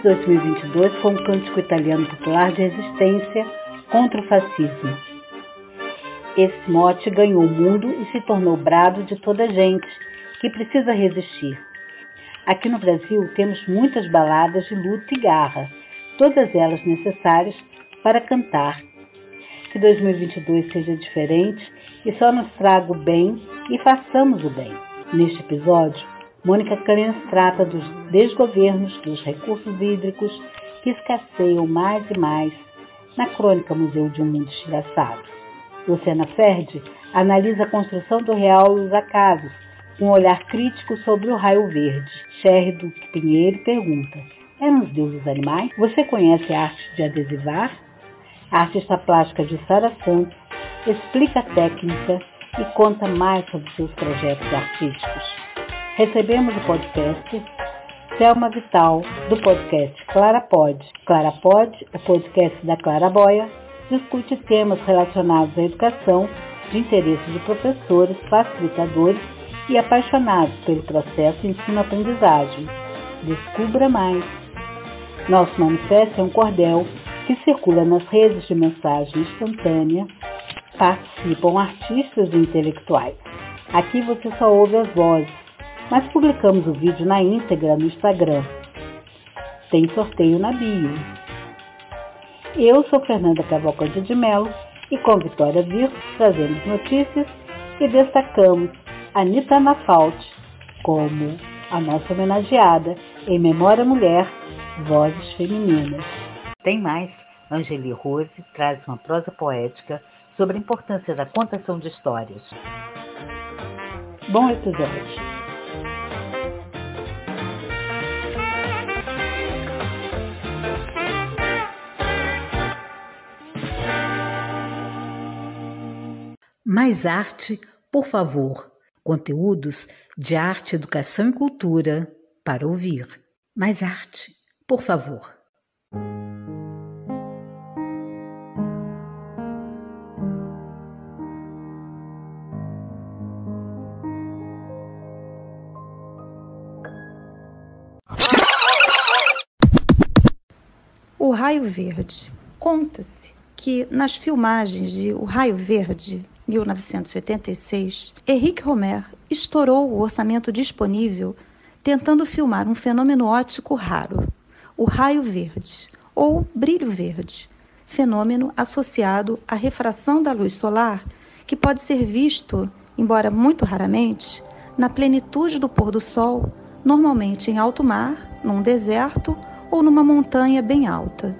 Começamos 2022 com um cântico italiano popular de resistência contra o fascismo. Esse mote ganhou o mundo e se tornou brado de toda gente que precisa resistir. Aqui no Brasil temos muitas baladas de luta e garra, todas elas necessárias para cantar. Que 2022 seja diferente e só nos traga o bem e façamos o bem. Neste episódio, Mônica Crenz trata dos desgovernos dos recursos hídricos que escasseiam mais e mais na crônica Museu de um Mundo Estilhaçado. Luciana Ferdi analisa a construção do real e os acasos, com um olhar crítico sobre o raio verde. Sherry Pinheiro pergunta: eram os deuses animais? Você conhece a arte de adesivar? A artista plástica de Sara Santos explica a técnica e conta mais sobre seus projetos artísticos. Recebemos o podcast Selma Vital, do podcast Clara Pod. Clara Pod, o podcast da Clara Boia, discute temas relacionados à educação de interesse de professores, facilitadores e apaixonados pelo processo ensino-aprendizagem. Descubra mais! Nosso manifesto é um cordel que circula nas redes de mensagem instantânea. Participam artistas e intelectuais. Aqui você só ouve as vozes, mas publicamos o vídeo na íntegra no Instagram. Tem sorteio na bio. Eu sou Fernanda Cavalcante de Mello e com Vitória Virtus trazemos notícias e destacamos Anitta Nafalt como a nossa homenageada em Memória Mulher, Vozes Femininas. Tem mais. Angeli Rose traz uma prosa poética sobre a importância da contação de histórias. Bom episódio! Mais arte, por favor. Conteúdos de arte, educação e cultura para ouvir. Mais arte, por favor. O Raio Verde. Conta-se que nas filmagens de O Raio Verde, 1986, Henrique Romer estourou o orçamento disponível tentando filmar um fenômeno óptico raro, o raio verde ou brilho verde, fenômeno associado à refração da luz solar que pode ser visto, embora muito raramente, na plenitude do pôr do sol, normalmente em alto mar, num deserto ou numa montanha bem alta.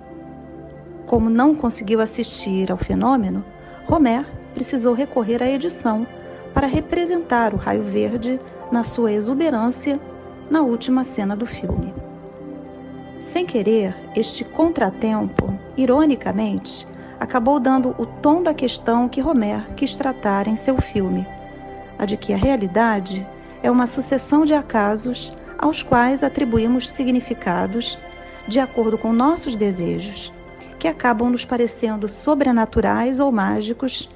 Como não conseguiu assistir ao fenômeno, Romer precisou recorrer à edição para representar o raio verde na sua exuberância na última cena do filme. Sem querer, este contratempo, ironicamente, acabou dando o tom da questão que Romer quis tratar em seu filme, a de que a realidade é uma sucessão de acasos aos quais atribuímos significados de acordo com nossos desejos, que acabam nos parecendo sobrenaturais ou mágicos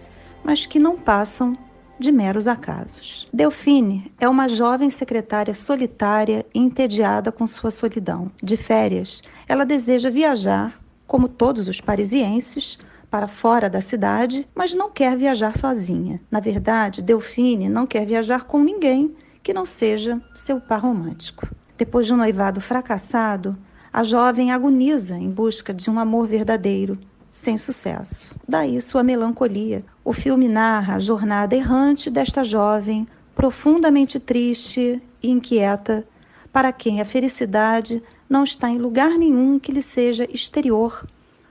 mas que não passam de meros acasos. Delfine é uma jovem secretária solitária e entediada com sua solidão. De férias, ela deseja viajar, como todos os parisienses, para fora da cidade, mas não quer viajar sozinha. Na verdade, Delfine não quer viajar com ninguém que não seja seu par romântico. Depois de um noivado fracassado, a jovem agoniza em busca de um amor verdadeiro sem sucesso. Daí sua melancolia. O filme narra a jornada errante desta jovem, profundamente triste e inquieta, para quem a felicidade não está em lugar nenhum que lhe seja exterior,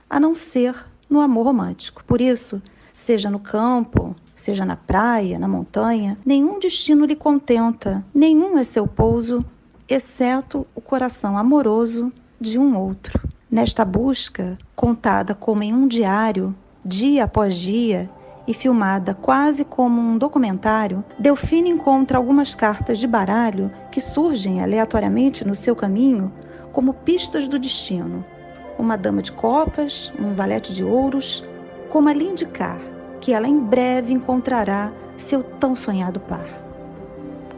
a não ser no amor romântico. Por isso, seja no campo, seja na praia, na montanha, nenhum destino lhe contenta, nenhum é seu pouso, exceto o coração amoroso de um outro. Nesta busca, contada como em um diário, dia após dia, e filmada quase como um documentário, Delfine encontra algumas cartas de baralho que surgem aleatoriamente no seu caminho como pistas do destino. Uma dama de copas, um valete de ouros, como a lhe indicar que ela em breve encontrará seu tão sonhado par.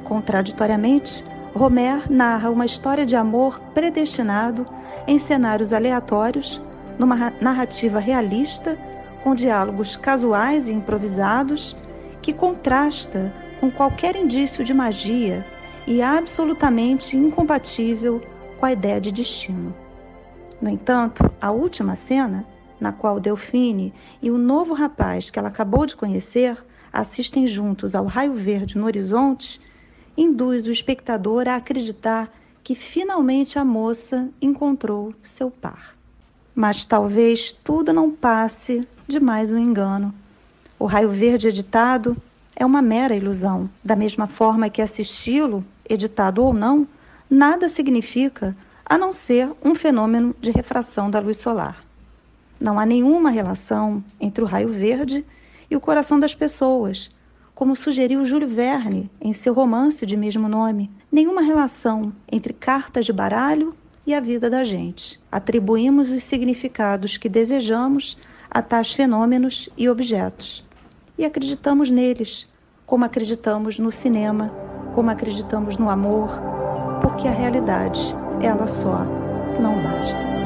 Contraditoriamente, Homer narra uma história de amor predestinado em cenários aleatórios, numa narrativa realista, com diálogos casuais e improvisados, que contrasta com qualquer indício de magia e absolutamente incompatível com a ideia de destino. No entanto, a última cena, na qual Delfine e o novo rapaz que ela acabou de conhecer assistem juntos ao raio verde no horizonte, induz o espectador a acreditar que finalmente a moça encontrou seu par. Mas talvez tudo não passe de mais um engano. O raio verde editado é uma mera ilusão, da mesma forma que assisti-lo, editado ou não, nada significa a não ser um fenômeno de refração da luz solar. Não há nenhuma relação entre o raio verde e o coração das pessoas, como sugeriu Júlio Verne em seu romance de mesmo nome, nenhuma relação entre cartas de baralho e a vida da gente. Atribuímos os significados que desejamos a tais fenômenos e objetos. E acreditamos neles, como acreditamos no cinema, como acreditamos no amor, porque a realidade, ela só, não basta.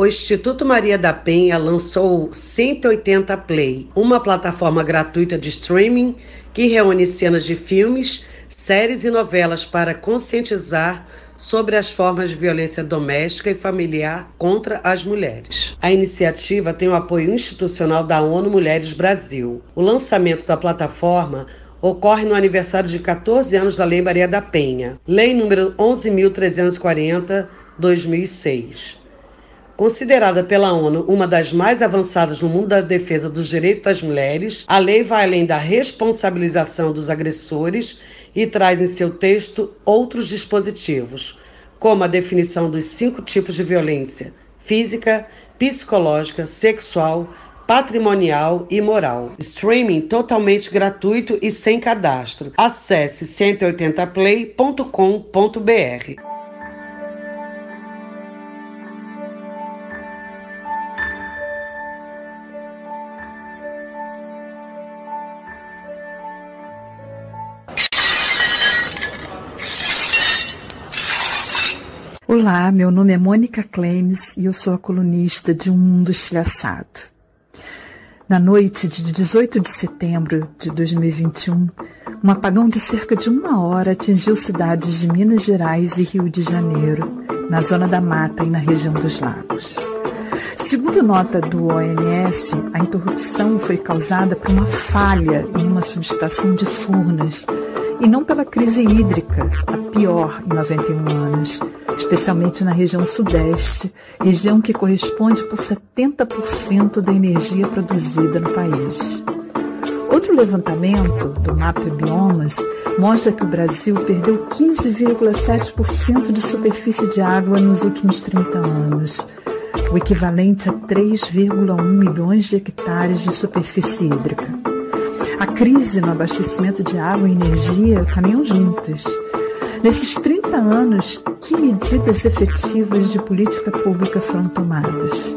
O Instituto Maria da Penha lançou 180 Play, uma plataforma gratuita de streaming que reúne cenas de filmes, séries e novelas para conscientizar sobre as formas de violência doméstica e familiar contra as mulheres. A iniciativa tem o apoio institucional da ONU Mulheres Brasil. O lançamento da plataforma ocorre no aniversário de 14 anos da Lei Maria da Penha, Lei número 11.340-2006. Considerada pela ONU uma das mais avançadas no mundo da defesa dos direitos das mulheres, a lei vai além da responsabilização dos agressores e traz em seu texto outros dispositivos, como a definição dos cinco tipos de violência: física, psicológica, sexual, patrimonial e moral. Streaming totalmente gratuito e sem cadastro. Acesse 180play.com.br. Olá, meu nome é Mônica Clemes e eu sou a colunista de Um Mundo Estilhaçado. Na noite de 18 de setembro de 2021, um apagão de cerca de uma hora atingiu cidades de Minas Gerais e Rio de Janeiro, na zona da mata e na região dos lagos. Segundo nota do ONS, a interrupção foi causada por uma falha em uma subestação de Furnas e não pela crise hídrica, a pior em 91 anos, especialmente na região sudeste, região que corresponde por 70% da energia produzida no país. Outro levantamento do Mapa Biomas mostra que o Brasil perdeu 15,7% de superfície de água nos últimos 30 anos, o equivalente a 3,1 milhões de hectares de superfície hídrica. A crise no abastecimento de água e energia caminham juntas. Nesses 30 anos, que medidas efetivas de política pública foram tomadas?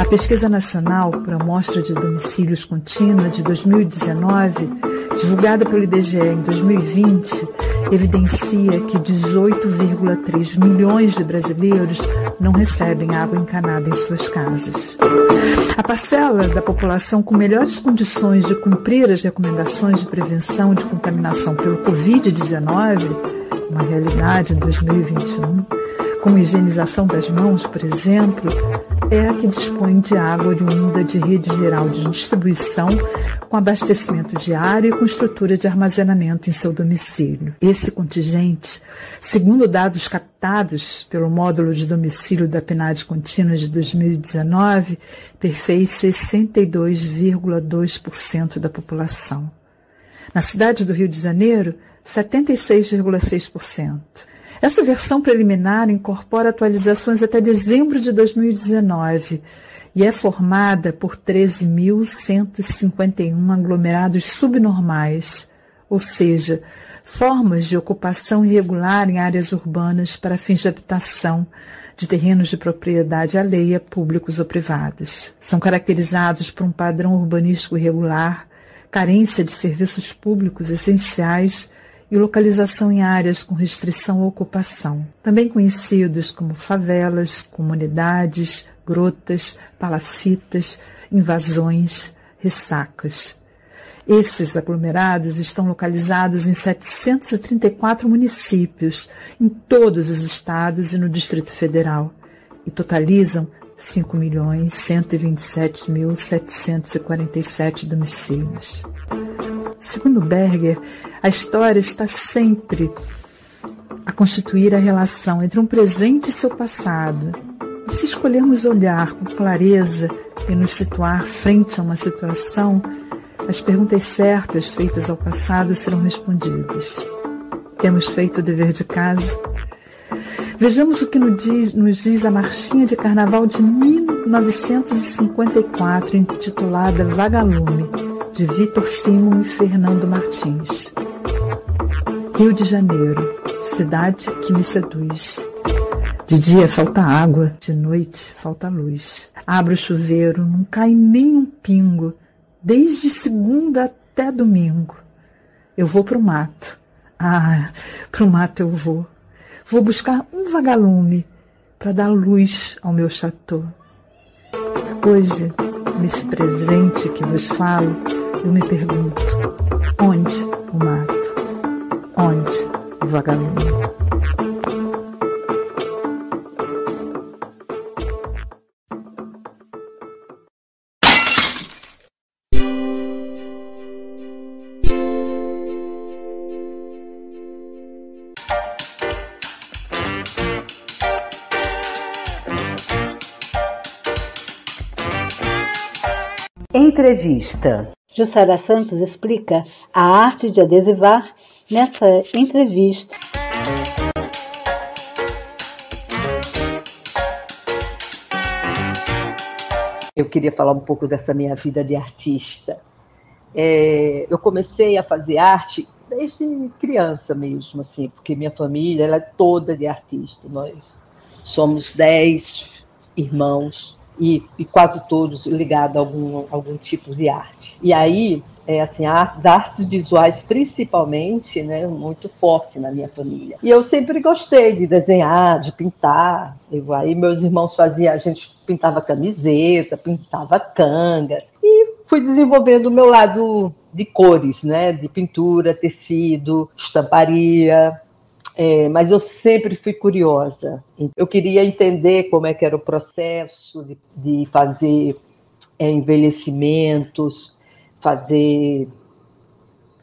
A Pesquisa Nacional por Amostra de Domicílios Contínua de 2019, divulgada pelo IBGE em 2020, evidencia que 18,3 milhões de brasileiros não recebem água encanada em suas casas. A parcela da população com melhores condições de cumprir as recomendações de prevenção de contaminação pelo Covid-19 uma realidade em 2021, como higienização das mãos, por exemplo, é a que dispõe de água oriunda de rede geral de distribuição, com abastecimento diário e com estrutura de armazenamento em seu domicílio. Esse contingente, segundo dados captados pelo módulo de domicílio da PNAD contínua de 2019, perfez 62,2% da população. Na cidade do Rio de Janeiro, 76,6%. Essa versão preliminar incorpora atualizações até dezembro de 2019 e é formada por 13.151 aglomerados subnormais, ou seja, formas de ocupação irregular em áreas urbanas para fins de habitação de terrenos de propriedade alheia, públicos ou privados. São caracterizados por um padrão urbanístico irregular, carência de serviços públicos essenciais e localização em áreas com restrição à ocupação, também conhecidos como favelas, comunidades, grotas, palafitas, invasões, ressacas. Esses aglomerados estão localizados em 734 municípios, em todos os estados e no Distrito Federal, e totalizam 5.127.747 domicílios. Segundo Berger, a história está sempre a constituir a relação entre um presente e seu passado. E se escolhermos olhar com clareza e nos situar frente a uma situação, as perguntas certas feitas ao passado serão respondidas. Temos feito o dever de casa? Vejamos o que nos diz, nos diz a marchinha de carnaval de 1954, intitulada Vagalume, de Vitor Simon e Fernando Martins. Rio de Janeiro, cidade que me seduz. De dia falta água, de noite falta luz. Abro o chuveiro, não cai nem um pingo desde segunda até domingo. Eu vou para o mato. Ah, para o mato eu vou. Vou buscar um vagalume para dar luz ao meu chateau. Hoje, nesse presente que vos falo, eu me pergunto: onde o mato? Onde o vagalume? Entrevista. Jussara Santos explica a arte de adesivar nessa entrevista. Eu queria falar um pouco dessa minha vida de artista. É, eu comecei a fazer arte desde criança mesmo, assim, porque minha família ela é toda de artista. Nós somos dez irmãos e, e quase todos ligados a algum, algum tipo de arte. E aí, é, assim, as artes visuais principalmente, né, muito forte na minha família. E eu sempre gostei de desenhar, de pintar. Eu, aí meus irmãos faziam, a gente pintava camiseta, pintava cangas e fui desenvolvendo o meu lado de cores, né, de pintura, tecido, estamparia. É, mas eu sempre fui curiosa. Eu queria entender como é que era o processo de, de fazer é, envelhecimentos, fazer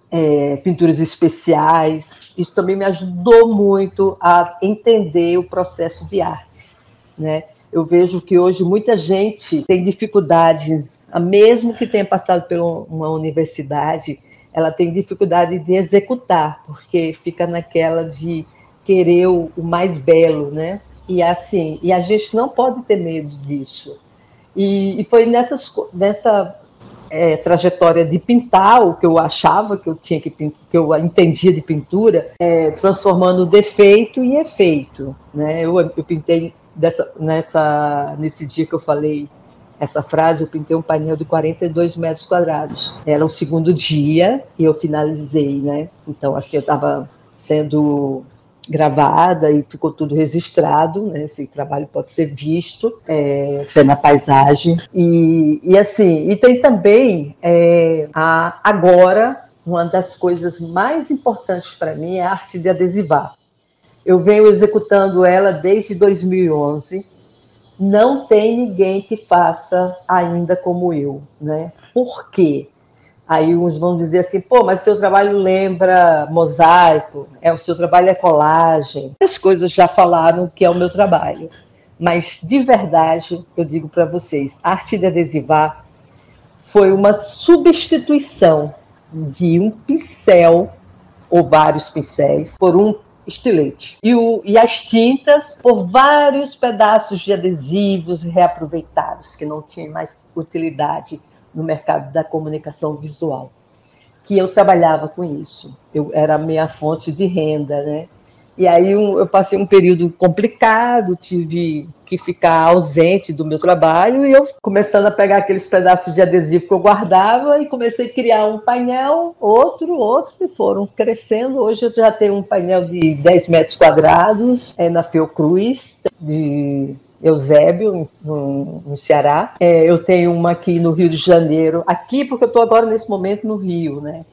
é, pinturas especiais. Isso também me ajudou muito a entender o processo de artes. Né? Eu vejo que hoje muita gente tem dificuldade, mesmo que tenha passado por uma universidade, ela tem dificuldade de executar, porque fica naquela de querer o, mais belo, né? E assim, e a gente não pode ter medo disso. E, e foi nessas, nessa é, trajetória de pintar o que eu achava que eu tinha que que eu entendia de pintura, é, transformando defeito em efeito. Né? Eu, eu pintei dessa, nessa, nesse dia que eu falei essa frase, eu pintei um painel de 42 metros quadrados. Era o segundo dia e eu finalizei, né? Então, assim, eu estava sendo gravada e ficou tudo registrado, né? Esse trabalho pode ser visto, é, foi na paisagem. E, e assim, e tem também é, a, agora uma das coisas mais importantes para mim é a arte de adesivar. Eu venho executando ela desde 2011 não tem ninguém que faça ainda como eu, né? Por quê? Aí uns vão dizer assim, pô, mas seu trabalho lembra mosaico, é o seu trabalho é colagem. As coisas já falaram que é o meu trabalho. Mas de verdade, eu digo para vocês, arte de adesivar foi uma substituição de um pincel ou vários pincéis por um estilete. E, o, e as tintas por vários pedaços de adesivos reaproveitados, que não tinham mais utilidade no mercado da comunicação visual. que eu trabalhava com isso. Eu, era a minha fonte de renda, né? E aí um, eu passei um período complicado, tive que ficar ausente do meu trabalho e eu começando a pegar aqueles pedaços de adesivo que eu guardava e comecei a criar um painel, outro, outro, e foram crescendo. Hoje eu já tenho um painel de 10 metros quadrados é, na Fiocruz, de Eusébio, no, no Ceará. É, eu tenho uma aqui no Rio de Janeiro, aqui porque eu estou agora nesse momento no Rio, né?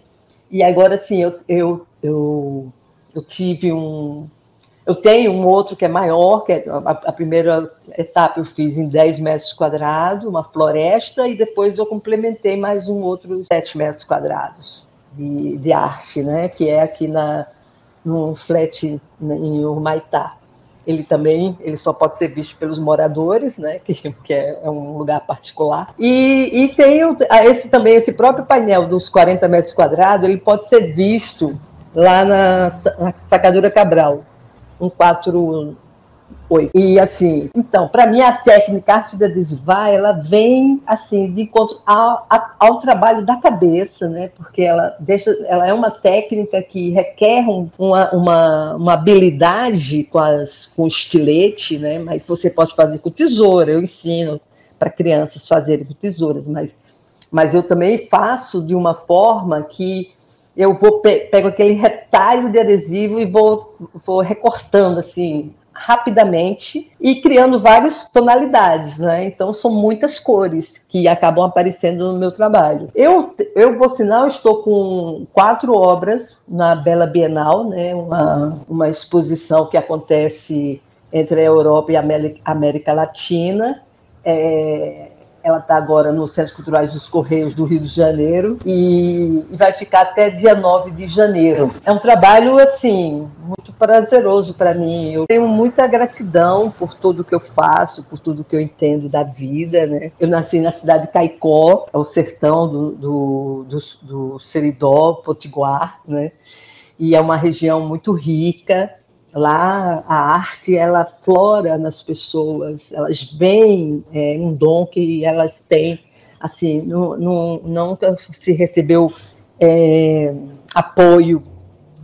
E agora sim, eu, eu, eu eu tive um. Eu tenho um outro que é maior, que é a, a primeira etapa eu fiz em 10 metros quadrados, uma floresta, e depois eu complementei mais um outro 7 metros quadrados de, de arte, né? Que é aqui na, num flat em Urmaitá ele também ele só pode ser visto pelos moradores, né, que, que é, é, um lugar particular. E, e tem esse também esse próprio painel dos 40 metros quadrados, ele pode ser visto lá na, Sacadura Cabral, um 48. E assim, então, para mim a técnica arte de adesivar, ela vem assim de encontro ao, ao, trabalho da cabeça, né? Porque ela deixa, ela é uma técnica que requer um, uma, uma, uma, habilidade com, as, com estilete, né? Mas você pode fazer com tesoura, eu ensino para crianças fazerem com tesouras, mas, mas eu também faço de uma forma que eu vou pe pego aquele retalho de adesivo e vou, vou recortando assim rapidamente e criando várias tonalidades, né? Então são muitas cores que acabam aparecendo no meu trabalho. Eu, eu por sinal, estou com quatro obras na Bela Bienal, né? Uma, uma exposição que acontece entre a Europa e a América Latina. É, ela está agora no Centro Culturais dos Correios do Rio de Janeiro e, e vai ficar até dia 9 de janeiro. É um trabalho, assim, muito prazeroso para mim. Eu tenho muita gratidão por tudo que eu faço, por tudo que eu entendo da vida, né? Eu nasci na cidade de Caicó, é o sertão do, do, do, do Seridó, Potiguar, né? E é uma região muito rica, Lá a arte ela flora nas pessoas, elas veem é, um dom que elas têm, assim, não, não, nunca se recebeu é, apoio,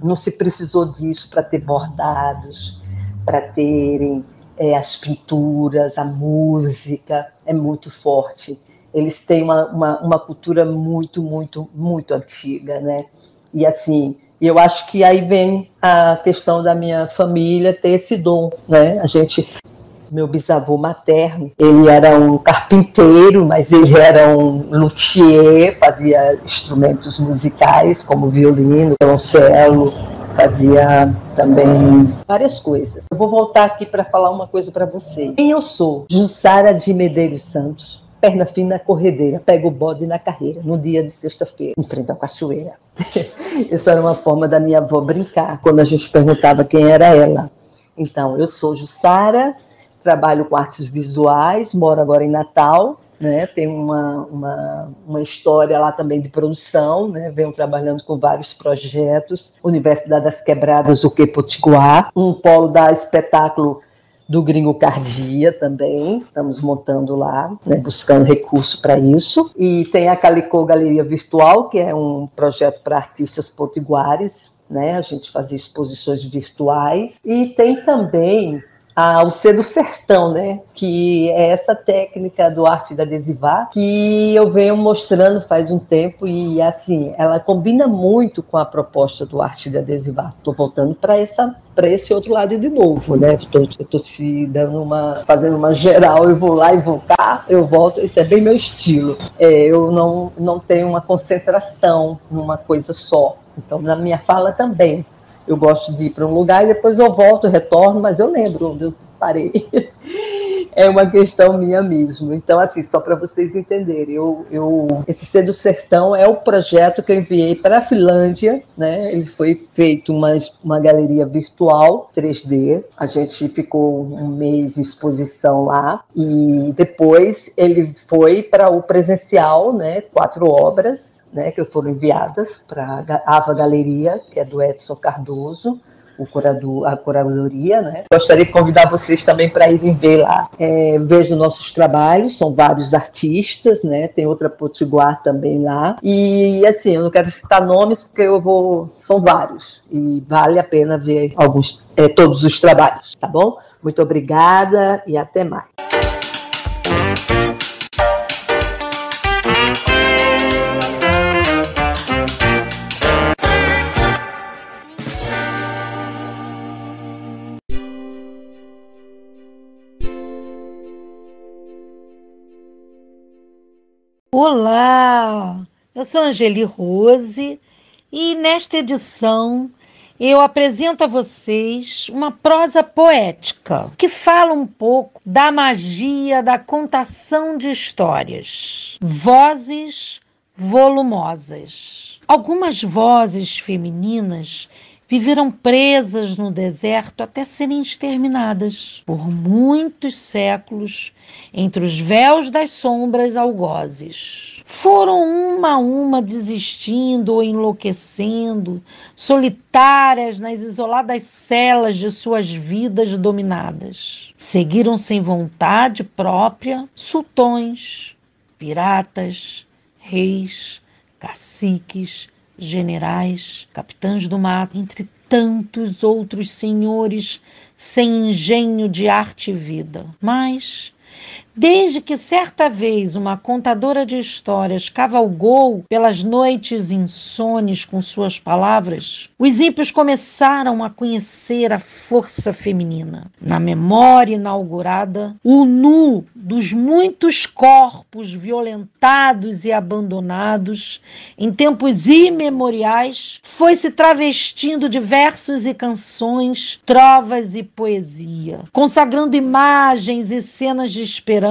não se precisou disso para ter bordados, para terem é, as pinturas, a música, é muito forte. Eles têm uma, uma, uma cultura muito, muito, muito antiga, né? E assim, e eu acho que aí vem a questão da minha família ter esse dom, né? A gente meu bisavô materno, ele era um carpinteiro, mas ele era um luthier, fazia instrumentos musicais como violino, violoncelo, fazia também várias coisas. Eu vou voltar aqui para falar uma coisa para vocês. Quem eu sou? Jussara de Medeiros Santos perna fina corredeira, pega o bode na carreira, no dia de sexta-feira, em frente à cachoeira. Isso era uma forma da minha avó brincar, quando a gente perguntava quem era ela. Então, eu sou Jussara, trabalho com artes visuais, moro agora em Natal, né? Tenho uma, uma, uma história lá também de produção, né? Venho trabalhando com vários projetos, Universidade das Quebradas, o que Potiguar, um polo da espetáculo do Gringo Cardia também, estamos montando lá, né, buscando recurso para isso. E tem a Calicô Galeria Virtual, que é um projeto para artistas potiguares, né, a gente fazia exposições virtuais. E tem também ao ser do sertão, né? Que é essa técnica do arte da adesivar que eu venho mostrando faz um tempo e assim ela combina muito com a proposta do arte de adesivar. Estou voltando para essa para esse outro lado de novo, né? Estou te dando uma fazendo uma geral, eu vou lá e vou cá, eu volto. Isso é bem meu estilo. É, eu não não tenho uma concentração numa coisa só. Então na minha fala também eu gosto de ir para um lugar e depois eu volto, retorno, mas eu lembro onde eu parei. é uma questão minha mesmo. Então, assim, só para vocês entenderem, eu, eu, esse Ser do Sertão é o projeto que eu enviei para a Finlândia, né? Ele foi feito uma, uma galeria virtual 3D. A gente ficou um mês de exposição lá e depois ele foi para o presencial, né? Quatro obras né, que foram enviadas para a Ava Galeria, que é do Edson Cardoso, o curador, a curadoria. Né? Gostaria de convidar vocês também para irem ver lá. É, vejo nossos trabalhos, são vários artistas, né? tem outra potiguar também lá. E assim, eu não quero citar nomes porque eu vou. São vários. E vale a pena ver alguns, é, todos os trabalhos, tá bom? Muito obrigada e até mais. Olá, eu sou Angeli Rose e nesta edição eu apresento a vocês uma prosa poética que fala um pouco da magia da contação de histórias. Vozes volumosas. Algumas vozes femininas viveram presas no deserto até serem exterminadas por muitos séculos entre os véus das sombras algozes. Foram uma a uma desistindo ou enlouquecendo, solitárias nas isoladas celas de suas vidas dominadas. Seguiram sem vontade própria sultões, piratas, reis, caciques, generais, capitães do mato, entre tantos outros senhores sem engenho de arte e vida. Mas Desde que certa vez uma contadora de histórias cavalgou pelas noites insones com suas palavras, os ímpios começaram a conhecer a força feminina. Na memória inaugurada, o nu dos muitos corpos violentados e abandonados em tempos imemoriais foi se travestindo de versos e canções, trovas e poesia, consagrando imagens e cenas de esperança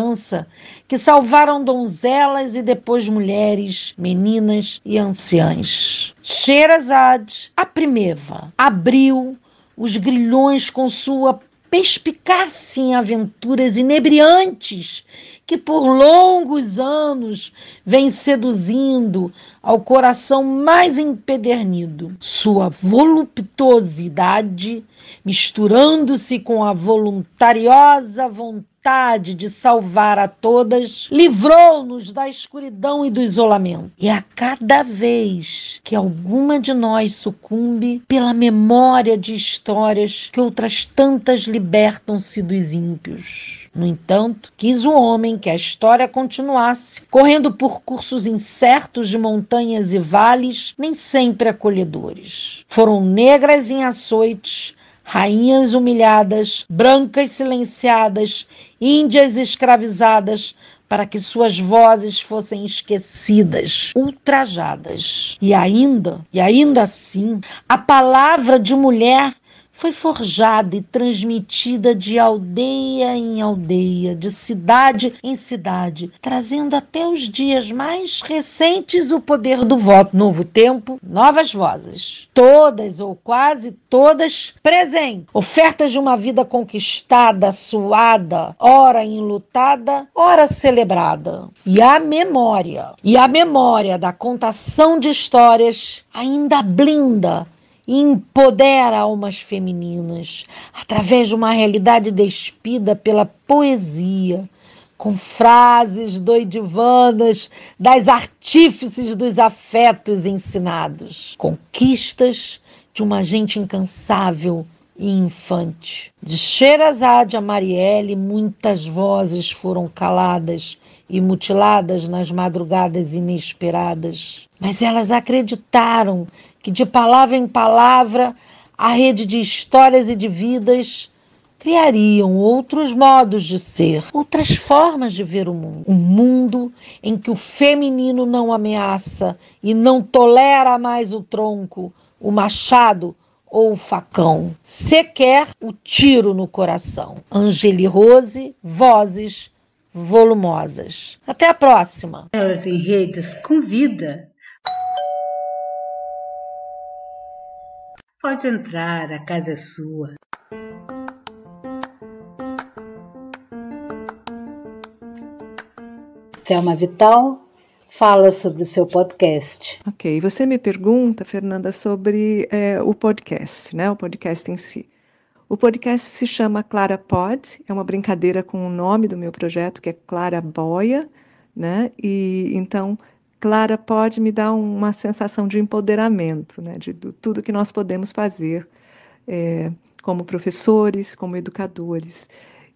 que salvaram donzelas e depois mulheres, meninas e anciãs. Sherazade, a primeva, abriu os grilhões com sua perspicácia em aventuras inebriantes que por longos anos vem seduzindo ao coração mais empedernido. Sua voluptuosidade, misturando-se com a voluntariosa vontade de salvar a todas, livrou-nos da escuridão e do isolamento. E a cada vez que alguma de nós sucumbe pela memória de histórias que outras tantas libertam-se dos ímpios. No entanto, quis o homem que a história continuasse, correndo por cursos incertos de montanhas e vales, nem sempre acolhedores. Foram negras em açoites, rainhas humilhadas, brancas silenciadas, índias escravizadas, para que suas vozes fossem esquecidas, ultrajadas. E ainda, e ainda assim, a palavra de mulher foi forjada e transmitida de aldeia em aldeia, de cidade em cidade, trazendo até os dias mais recentes o poder do voto. Novo tempo, novas vozes. Todas ou quase todas presentes. Ofertas de uma vida conquistada, suada, ora enlutada, ora celebrada. E a memória, e a memória da contação de histórias ainda blinda e empodera almas femininas através de uma realidade despida pela poesia, com frases doidivanas das artífices dos afetos ensinados, conquistas de uma gente incansável e infante. De Sherazade a Marielle, muitas vozes foram caladas e mutiladas nas madrugadas inesperadas, mas elas acreditaram que de palavra em palavra a rede de histórias e de vidas criariam outros modos de ser, outras formas de ver o mundo. Um mundo em que o feminino não ameaça e não tolera mais o tronco, o machado ou o facão, sequer o tiro no coração. Angeli Rose, Vozes Volumosas. Até a próxima. Elas em redes convida Pode entrar, a casa é sua. Selma Vital, fala sobre o seu podcast. Ok, você me pergunta, Fernanda, sobre é, o podcast, né? O podcast em si. O podcast se chama Clara Pod, é uma brincadeira com o nome do meu projeto, que é Clara Boia, né? E então Clara pode me dar uma sensação de empoderamento, né? De, de tudo que nós podemos fazer é, como professores, como educadores.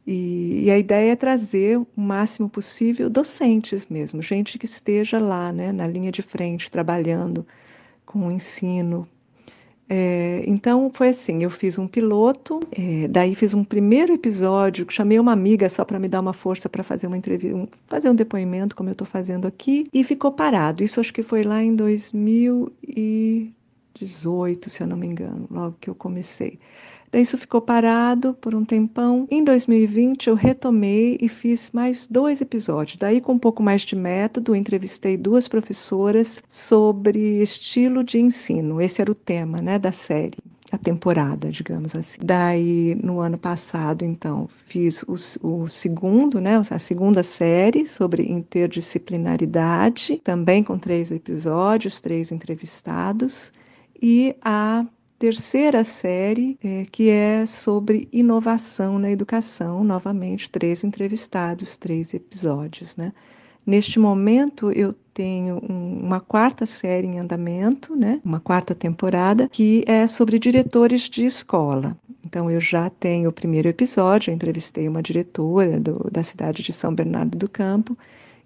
E, e, a ideia é trazer o máximo possível docentes mesmo, gente que esteja lá, né, na linha de frente, trabalhando com o ensino. É, então foi assim, eu fiz um piloto, é, daí fiz um primeiro episódio, chamei uma amiga só para me dar uma força para fazer uma entrevista, um, fazer um depoimento como eu estou fazendo aqui, e ficou parado. Isso acho que foi lá em 2018, se eu não me engano, logo que eu comecei. Daí isso ficou parado por um tempão. Em 2020 eu retomei e fiz mais dois episódios. Daí com um pouco mais de método, entrevistei duas professoras sobre estilo de ensino. Esse era o tema, né, da série a temporada, digamos assim. Daí, no ano passado, então, fiz o, o, segundo, né, a segunda série sobre interdisciplinaridade, também com três episódios, três entrevistados, e a terceira série, é, que é sobre inovação na educação, novamente, três entrevistados, três episódios. Né? Neste momento, eu tenho um, uma quarta série em andamento, né? uma quarta temporada, que é sobre diretores de escola. Então, eu já tenho o primeiro episódio, eu entrevistei uma diretora do, da cidade de São Bernardo do Campo,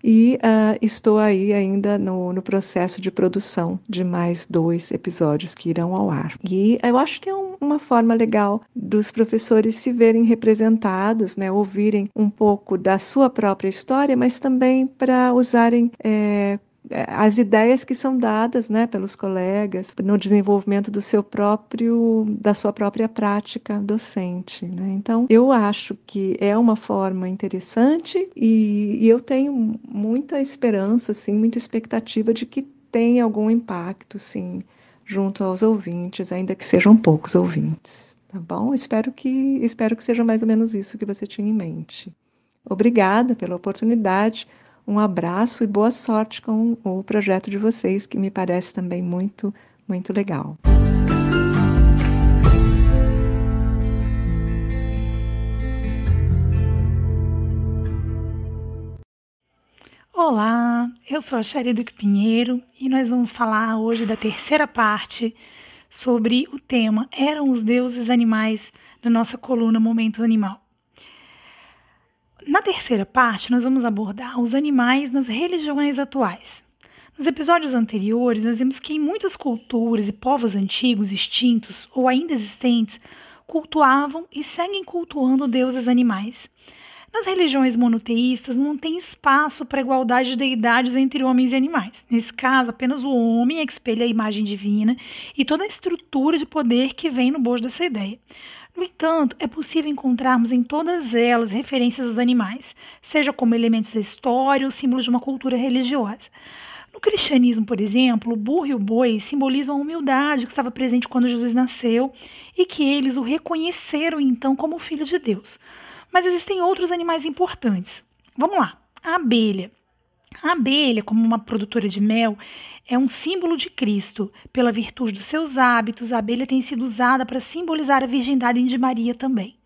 e uh, estou aí ainda no, no, processo de produção de mais dois episódios que irão ao ar. E eu acho que é um, uma forma legal dos professores se verem representados, né, ouvirem um pouco da sua própria história, mas também para usarem é, as ideias que são dadas né, pelos colegas no desenvolvimento do seu próprio da sua própria prática docente né? então eu acho que é uma forma interessante e, e eu tenho muita esperança assim muita expectativa de que tenha algum impacto sim junto aos ouvintes ainda que sejam poucos ouvintes tá bom? Espero que espero que seja mais ou menos isso que você tinha em mente. Obrigada pela oportunidade um abraço e boa sorte com o projeto de vocês, que me parece também muito, muito legal. Olá, eu sou a Sherry Duque Pinheiro e nós vamos falar hoje da terceira parte sobre o tema Eram os deuses animais da nossa coluna Momento Animal. Na terceira parte, nós vamos abordar os animais nas religiões atuais. Nos episódios anteriores, nós vimos que em muitas culturas e povos antigos, extintos ou ainda existentes, cultuavam e seguem cultuando deuses animais. Nas religiões monoteístas, não tem espaço para igualdade de deidades entre homens e animais. Nesse caso, apenas o homem é que espelha a imagem divina e toda a estrutura de poder que vem no bojo dessa ideia. No entanto, é possível encontrarmos em todas elas referências aos animais, seja como elementos da história ou símbolos de uma cultura religiosa. No cristianismo, por exemplo, o burro e o boi simbolizam a humildade que estava presente quando Jesus nasceu e que eles o reconheceram então como filho de Deus. Mas existem outros animais importantes. Vamos lá. A abelha. A abelha, como uma produtora de mel, é um símbolo de Cristo. Pela virtude dos seus hábitos, a abelha tem sido usada para simbolizar a virgindade de Maria também.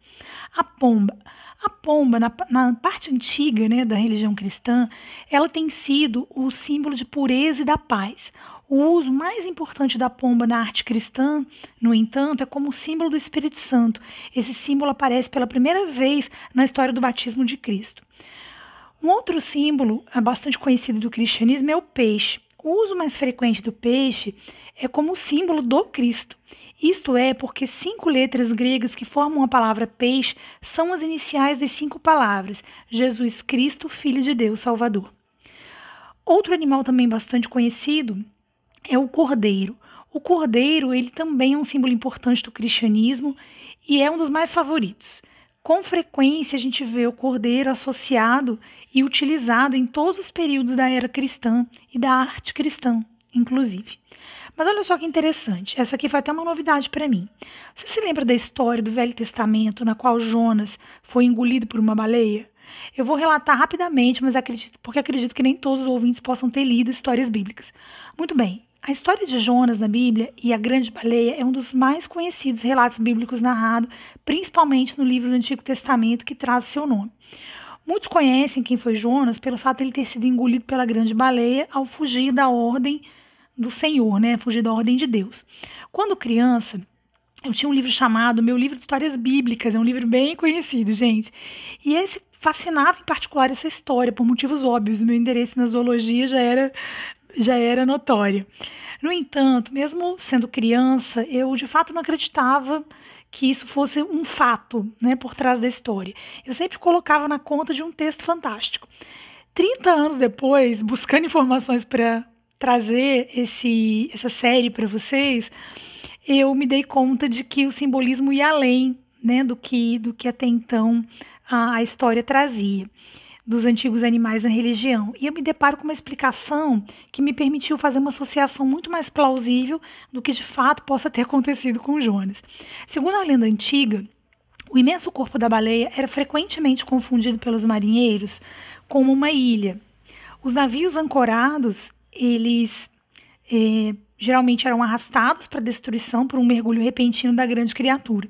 A pomba. A pomba, na, na, parte antiga né, da religião cristã, ela tem sido o símbolo de pureza e da paz. O uso mais importante da pomba na arte cristã, no entanto, é como símbolo do Espírito Santo. Esse símbolo aparece pela primeira vez na história do batismo de Cristo. Um outro símbolo bastante conhecido do cristianismo é o peixe. O uso mais frequente do peixe é como símbolo do Cristo. Isto é porque cinco letras gregas que formam a palavra peixe são as iniciais das cinco palavras: Jesus Cristo, Filho de Deus, Salvador. Outro animal também bastante conhecido é o cordeiro. O cordeiro, ele também é um símbolo importante do cristianismo e é um dos mais favoritos. Com frequência a gente vê o cordeiro associado e utilizado em todos os períodos da era cristã e da arte cristã, inclusive. Mas olha só que interessante, essa aqui foi até uma novidade para mim. Você se lembra da história do Velho Testamento na qual Jonas foi engolido por uma baleia? Eu vou relatar rapidamente, mas acredito, porque acredito que nem todos os ouvintes possam ter lido histórias bíblicas. Muito bem, a história de Jonas na Bíblia e a grande baleia é um dos mais conhecidos relatos bíblicos narrados, principalmente no livro do Antigo Testamento que traz seu nome. Muitos conhecem quem foi Jonas pelo fato de ele ter sido engolido pela grande baleia ao fugir da ordem do Senhor, né? Fugir da ordem de Deus. Quando criança, eu tinha um livro chamado Meu Livro de Histórias Bíblicas, é um livro bem conhecido, gente. E esse fascinava em particular essa história por motivos óbvios. Meu interesse na zoologia já era já era notória. No entanto, mesmo sendo criança, eu de fato não acreditava que isso fosse um fato né, por trás da história. Eu sempre colocava na conta de um texto fantástico. 30 anos depois, buscando informações para trazer esse, essa série para vocês, eu me dei conta de que o simbolismo ia além né, do, que, do que até então a, a história trazia dos antigos animais na religião. E eu me deparo com uma explicação que me permitiu fazer uma associação muito mais plausível do que de fato possa ter acontecido com Jonas. Segundo a lenda antiga, o imenso corpo da baleia era frequentemente confundido pelos marinheiros como uma ilha. Os navios ancorados, eles eh, geralmente eram arrastados para destruição por um mergulho repentino da grande criatura.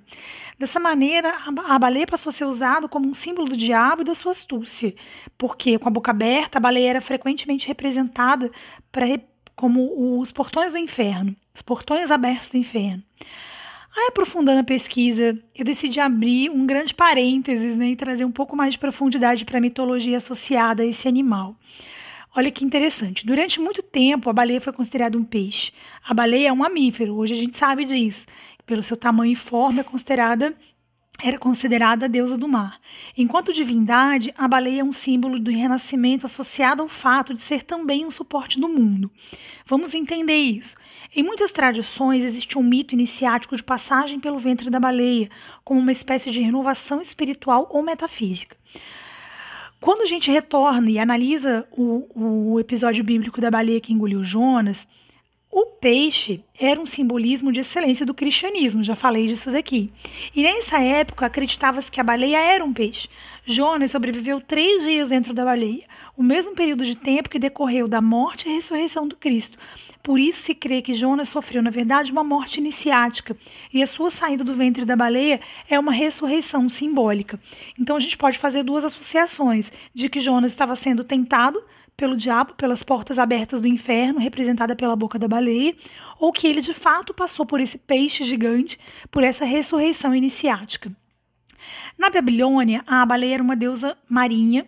Dessa maneira, a baleia passou a ser usada como um símbolo do diabo e da sua astúcia, porque com a boca aberta, a baleia era frequentemente representada pra, como os portões do inferno, os portões abertos do inferno. Aí, aprofundando a pesquisa, eu decidi abrir um grande parênteses né, e trazer um pouco mais de profundidade para a mitologia associada a esse animal. Olha que interessante. Durante muito tempo, a baleia foi considerada um peixe. A baleia é um mamífero, hoje a gente sabe disso pelo seu tamanho e forma, é considerada era considerada a deusa do mar. Enquanto divindade, a baleia é um símbolo do renascimento associado ao fato de ser também um suporte do mundo. Vamos entender isso. Em muitas tradições existe um mito iniciático de passagem pelo ventre da baleia, como uma espécie de renovação espiritual ou metafísica. Quando a gente retorna e analisa o, o episódio bíblico da baleia que engoliu Jonas, o peixe era um simbolismo de excelência do cristianismo, já falei disso daqui. E nessa época acreditava-se que a baleia era um peixe. Jonas sobreviveu três dias dentro da baleia, o mesmo período de tempo que decorreu da morte e ressurreição do Cristo. Por isso se crê que Jonas sofreu, na verdade, uma morte iniciática, e a sua saída do ventre da baleia é uma ressurreição simbólica. Então a gente pode fazer duas associações: de que Jonas estava sendo tentado pelo diabo pelas portas abertas do inferno, representada pela boca da baleia, ou que ele de fato passou por esse peixe gigante, por essa ressurreição iniciática. Na Babilônia, a baleia era uma deusa marinha,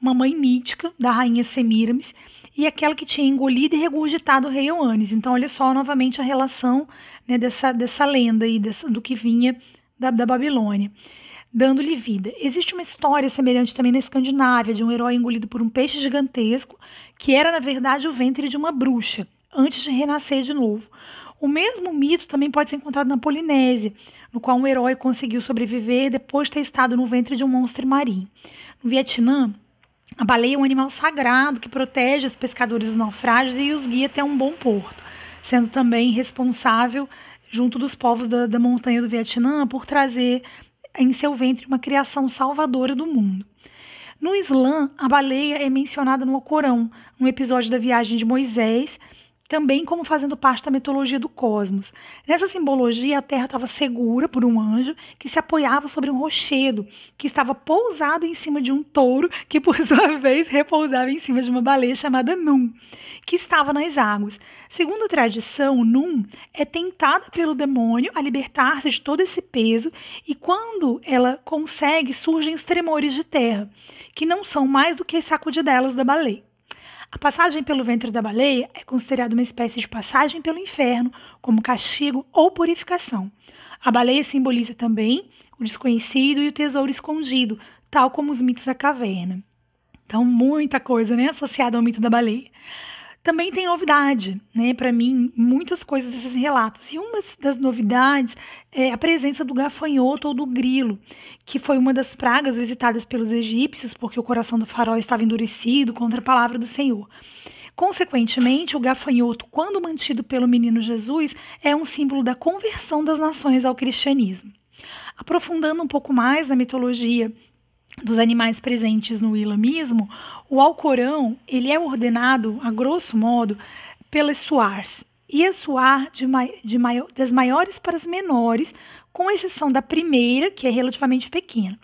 uma mãe mítica da rainha Semiramis e aquela que tinha engolido e regurgitado o rei Oanes. Então, olha só novamente a relação né, dessa, dessa lenda aí, dessa, do que vinha da, da Babilônia dando-lhe vida. Existe uma história semelhante também na Escandinávia, de um herói engolido por um peixe gigantesco, que era, na verdade, o ventre de uma bruxa, antes de renascer de novo. O mesmo mito também pode ser encontrado na Polinésia, no qual um herói conseguiu sobreviver depois de ter estado no ventre de um monstro marinho. No Vietnã, a baleia é um animal sagrado que protege os pescadores dos naufrágios e os guia até um bom porto, sendo também responsável, junto dos povos da, da montanha do Vietnã, por trazer em seu ventre uma criação salvadora do mundo. No Islã, a baleia é mencionada no Alcorão, um episódio da viagem de Moisés, também como fazendo parte da mitologia do cosmos. Nessa simbologia, a Terra estava segura por um anjo que se apoiava sobre um rochedo, que estava pousado em cima de um touro, que por sua vez repousava em cima de uma baleia chamada Num, que estava nas águas. Segundo a tradição, Num é tentada pelo demônio a libertar-se de todo esse peso e quando ela consegue, surgem os tremores de terra, que não são mais do que sacudidelas da baleia. A passagem pelo ventre da baleia é considerada uma espécie de passagem pelo inferno, como castigo ou purificação. A baleia simboliza também o desconhecido e o tesouro escondido, tal como os mitos da caverna. Então, muita coisa né, associada ao mito da baleia. Também tem novidade, né? Para mim, muitas coisas desses relatos. E uma das novidades é a presença do gafanhoto ou do grilo, que foi uma das pragas visitadas pelos egípcios, porque o coração do faraó estava endurecido contra a palavra do Senhor. Consequentemente, o gafanhoto, quando mantido pelo menino Jesus, é um símbolo da conversão das nações ao cristianismo. Aprofundando um pouco mais na mitologia dos animais presentes no islamismo, o Alcorão ele é ordenado, a grosso modo, pelas suars. E a suar de, de das maiores para as menores, com exceção da primeira, que é relativamente pequena.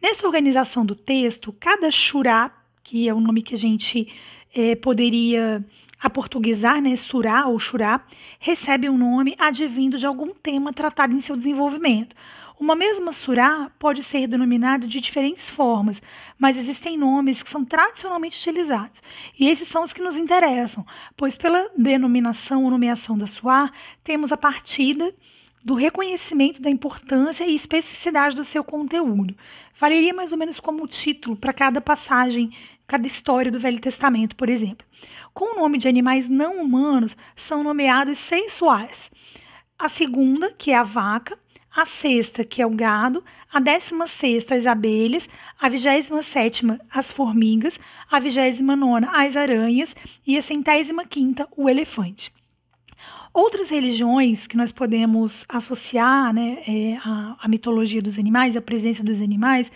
Nessa organização do texto, cada shurá, que é o nome que a gente é, poderia aportuguesar, né, surá ou shurá, recebe um nome advindo de algum tema tratado em seu desenvolvimento. Uma mesma surá pode ser denominada de diferentes formas, mas existem nomes que são tradicionalmente utilizados. E esses são os que nos interessam, pois pela denominação ou nomeação da surá, temos a partida do reconhecimento da importância e especificidade do seu conteúdo. Valeria mais ou menos como título para cada passagem, cada história do Velho Testamento, por exemplo. Com o nome de animais não humanos, são nomeados seis suás. A segunda, que é a vaca, a sexta, que é o gado, a décima sexta, as abelhas, a vigésima sétima, as formigas, a vigésima nona, as aranhas e a centésima quinta, o elefante. Outras religiões que nós podemos associar né, é, a mitologia dos animais, a presença dos animais,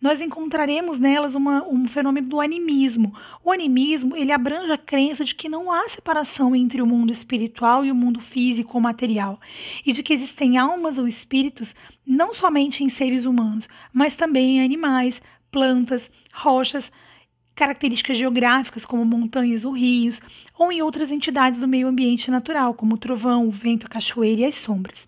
nós encontraremos nelas uma, um fenômeno do animismo. O animismo ele abrange a crença de que não há separação entre o mundo espiritual e o mundo físico ou material, e de que existem almas ou espíritos não somente em seres humanos, mas também em animais, plantas, rochas, características geográficas como montanhas ou rios, ou em outras entidades do meio ambiente natural, como o trovão, o vento, a cachoeira e as sombras.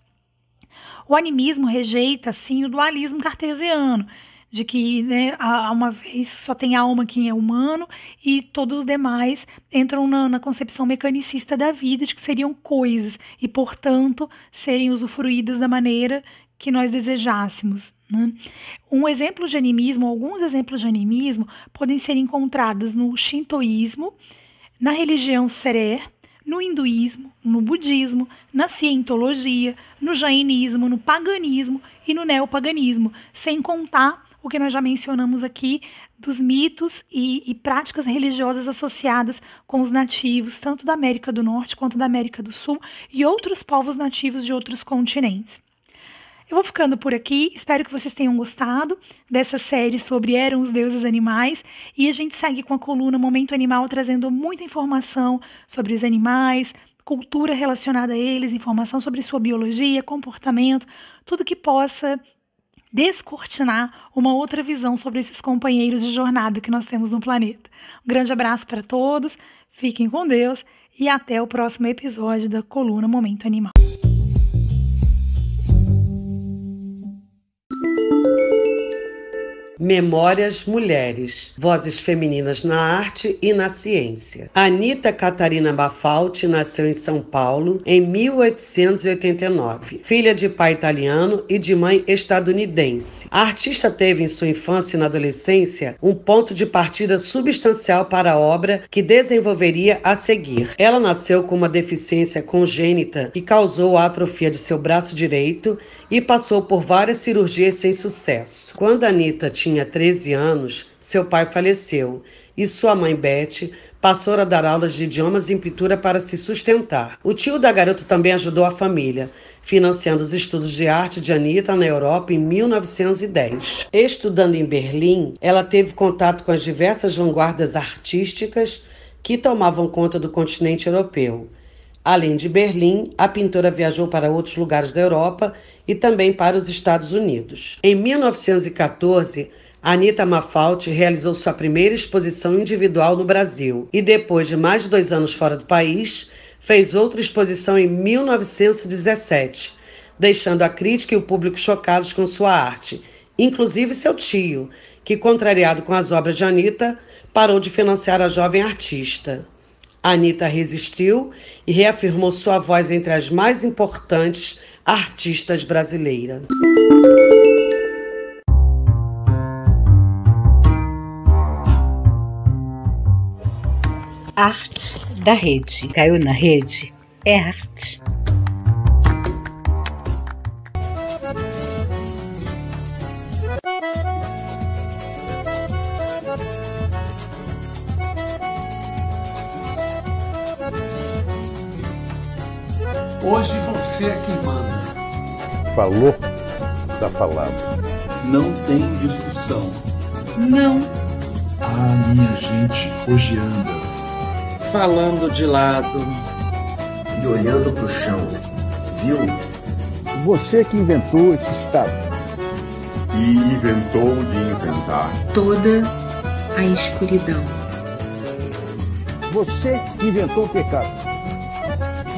O animismo rejeita, assim, o dualismo cartesiano, de que né, há uma vez só tem alma quem é humano e todos os demais entram na, na, concepção mecanicista da vida, de que seriam coisas e, portanto, serem usufruídas da maneira que nós desejássemos. Né? Um exemplo de animismo, alguns exemplos de animismo podem ser encontrados no shintoísmo, na religião serer, no hinduísmo, no budismo, na cientologia, no jainismo, no paganismo e no neopaganismo, sem contar o que nós já mencionamos aqui dos mitos e, e, práticas religiosas associadas com os nativos, tanto da América do Norte quanto da América do Sul e outros povos nativos de outros continentes. Eu vou ficando por aqui, espero que vocês tenham gostado dessa série sobre Eram os Deuses Animais e a gente segue com a coluna Momento Animal trazendo muita informação sobre os animais, cultura relacionada a eles, informação sobre sua biologia, comportamento, tudo que possa descortinar uma outra visão sobre esses companheiros de jornada que nós temos no planeta. Um grande abraço para todos, fiquem com Deus e até o próximo episódio da coluna Momento Animal. Memórias Mulheres, Vozes Femininas na Arte e na Ciência. Anita Catarina Bafalti nasceu em São Paulo em 1889, filha de pai italiano e de mãe estadunidense. A artista teve em sua infância e na adolescência um ponto de partida substancial para a obra que desenvolveria a seguir. Ela nasceu com uma deficiência congênita que causou a atrofia de seu braço direito e passou por várias cirurgias sem sucesso. Quando Anita tinha 13 anos, seu pai faleceu e sua mãe Beth passou a dar aulas de idiomas em pintura para se sustentar. O tio da garota também ajudou a família, financiando os estudos de arte de Anita na Europa em 1910. Estudando em Berlim, ela teve contato com as diversas vanguardas artísticas que tomavam conta do continente europeu. Além de Berlim, a pintora viajou para outros lugares da Europa e também para os Estados Unidos. Em 1914, Anita Mafalti realizou sua primeira exposição individual no Brasil e, depois de mais de dois anos fora do país, fez outra exposição em 1917, deixando a crítica e o público chocados com sua arte, inclusive seu tio, que, contrariado com as obras de Anita, parou de financiar a jovem artista. Anitta resistiu e reafirmou sua voz entre as mais importantes artistas brasileiras. Arte da rede. Caiu na rede? É arte. Hoje você é quem manda. Falou da palavra. Não tem discussão. Não. Ah, minha gente hoje anda. Falando de lado. E olhando pro chão. Viu? Você que inventou esse estado. E inventou de inventar. Toda a escuridão. Você que inventou o pecado.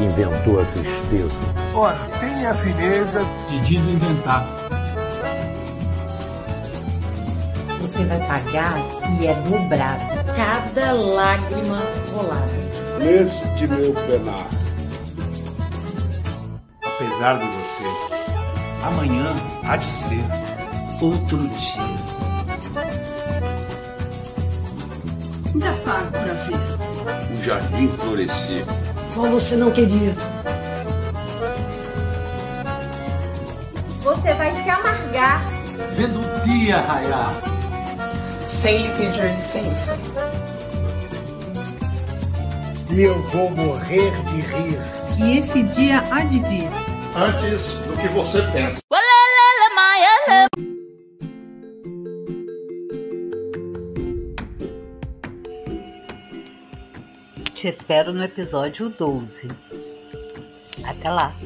que inventou a tristeza. Ora, tem a fineza de desinventar. Você vai pagar e é dobrado. Cada lágrima rolada. Neste meu penar. Apesar de você, amanhã há de ser outro dia. Ainda pago pra ver. O jardim florescer. Como você não queria. Você vai se amargar. Vendo o dia raiar. Sem lhe pedir licença. E eu vou morrer de rir. Que esse dia há de vir. Antes do que você pensa. Te espero no episódio 12. Até lá!